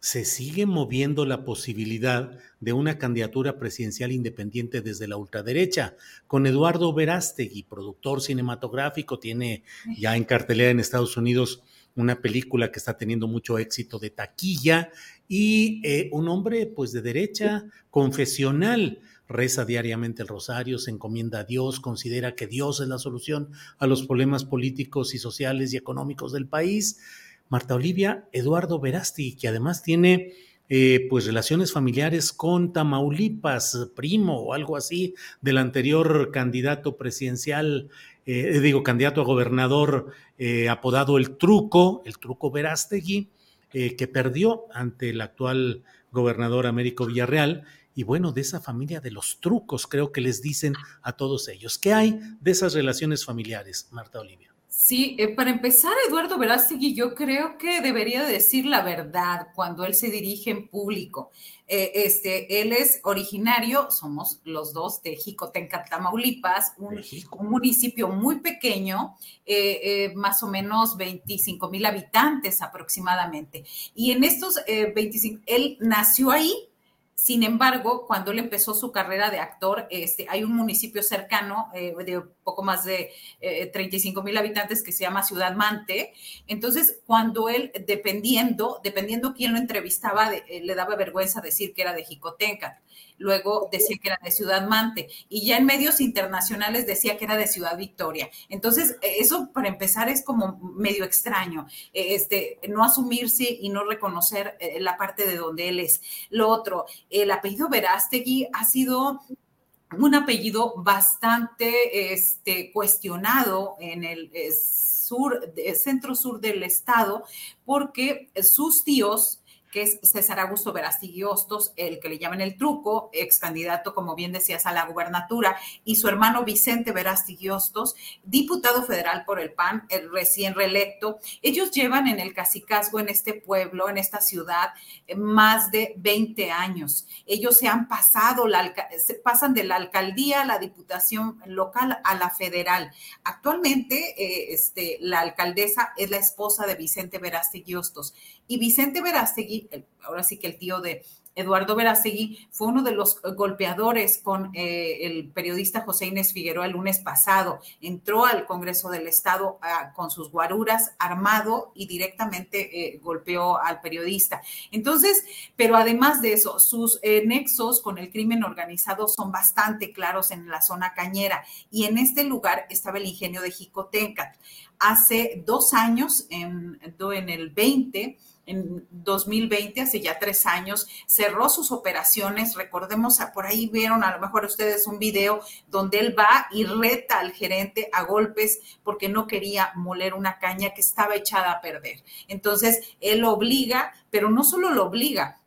se sigue moviendo la posibilidad de una candidatura presidencial independiente desde la ultraderecha, con Eduardo Verástegui, productor cinematográfico, tiene ya en cartelera en Estados Unidos una película que está teniendo mucho éxito de taquilla y eh, un hombre pues de derecha, confesional, reza diariamente el rosario, se encomienda a Dios, considera que Dios es la solución a los problemas políticos y sociales y económicos del país Marta Olivia Eduardo Verasti, que además tiene eh, pues relaciones familiares con Tamaulipas, primo o algo así del anterior candidato presidencial, eh, digo, candidato a gobernador eh, apodado El Truco, el Truco Verástegui, que perdió ante el actual gobernador Américo Villarreal. Y bueno, de esa familia de los trucos, creo que les dicen a todos ellos. ¿Qué hay de esas relaciones familiares, Marta Olivia? Sí, eh, para empezar, Eduardo Verástegui, yo creo que debería decir la verdad cuando él se dirige en público. Eh, este, él es originario, somos los dos de Jicotenca, Tamaulipas, un, municipio muy pequeño, eh, más o menos 25 mil habitantes aproximadamente. Y en estos 25, él nació ahí, sin embargo, cuando él empezó su carrera de actor, este, hay un municipio cercano eh, de poco más de 35 eh, mil habitantes que se llama Ciudad Mante. Entonces, cuando él, dependiendo, dependiendo quién lo entrevistaba, eh, le daba vergüenza decir que era de Jicotenca luego decía que era de Ciudad Mante y ya en medios internacionales decía que era de Ciudad Victoria. Entonces, eso para empezar es como medio extraño, este, no asumirse y no reconocer la parte de donde él es. Lo otro, el apellido Verástegui ha sido un apellido bastante este, cuestionado en el eh, sur, centro sur del estado, porque sus tíos que es César Augusto Verástegui Hostos, el que le llaman el truco, ex candidato, como bien decías, a la gubernatura, y su hermano Vicente Verástegui Hostos, diputado federal por el PAN, recién reelecto. Ellos llevan en el cacicazgo en este pueblo, en esta ciudad, eh, más de 20 años. Ellos se han pasado, la, se pasan de la alcaldía a la diputación local a la federal. Actualmente, eh, este, la alcaldesa es la esposa de Vicente Verástegui Hostos y Vicente Verástegui, ahora sí que el tío de Eduardo Verástegui, fue uno de los golpeadores con eh, el periodista José Inés Figueroa el lunes pasado. Entró al Congreso del Estado ah, con sus guaruras armado y directamente eh, golpeó al periodista. Entonces, pero además de eso, sus eh, nexos con el crimen organizado son bastante claros en la zona cañera y en este lugar estaba el ingenio de Jicotenca. Hace dos años, en, en el 20, en 2020, hace ya tres años, cerró sus operaciones. Recordemos, por ahí vieron a lo mejor ustedes un video donde él va y reta al gerente a golpes porque no quería moler una caña que estaba echada a perder. Entonces, él obliga, pero no solo lo obliga,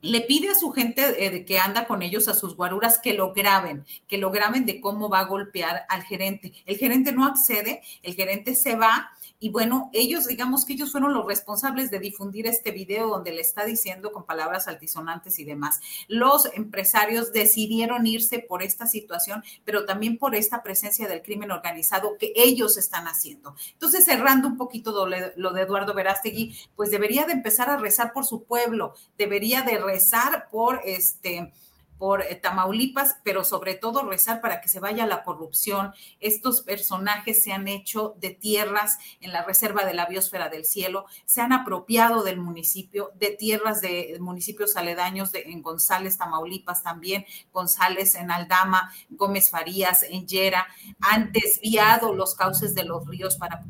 le pide a su gente eh, que anda con ellos, a sus guaruras, que lo graben, que lo graben de cómo va a golpear al gerente. El gerente no accede, el gerente se va Y bueno, ellos, digamos que ellos fueron los responsables de difundir este video donde le está diciendo con palabras altisonantes y demás. Los empresarios decidieron irse por esta situación, pero también por esta presencia del crimen organizado que ellos están haciendo. Entonces, cerrando un poquito lo de Eduardo Verástegui, pues debería de empezar a rezar por su pueblo, debería de rezar por este por eh, Tamaulipas, pero sobre todo rezar para que se vaya la corrupción. Estos personajes se han hecho de tierras en la reserva de la biosfera del cielo, se han apropiado del municipio, de tierras de municipios aledaños de, en González, Tamaulipas también, González en Aldama, Gómez Farías en Yera, han desviado los cauces de los ríos para,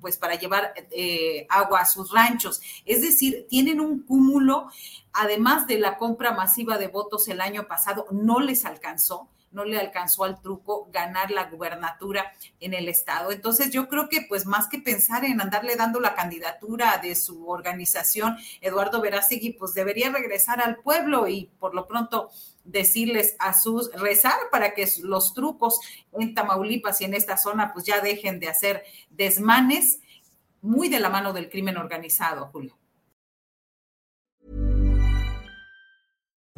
pues, para llevar eh, agua a sus ranchos. Es decir, tienen un cúmulo además de la compra masiva de votos el año pasado, no les alcanzó, no le alcanzó al truco ganar la gubernatura en el estado. Entonces yo creo que pues más que pensar en andarle dando la candidatura de su organización, Eduardo Verástegui pues debería regresar al pueblo y por lo pronto decirles a sus, rezar para que los trucos en Tamaulipas y en esta zona pues ya dejen de hacer desmanes muy de la mano del crimen organizado, Julio.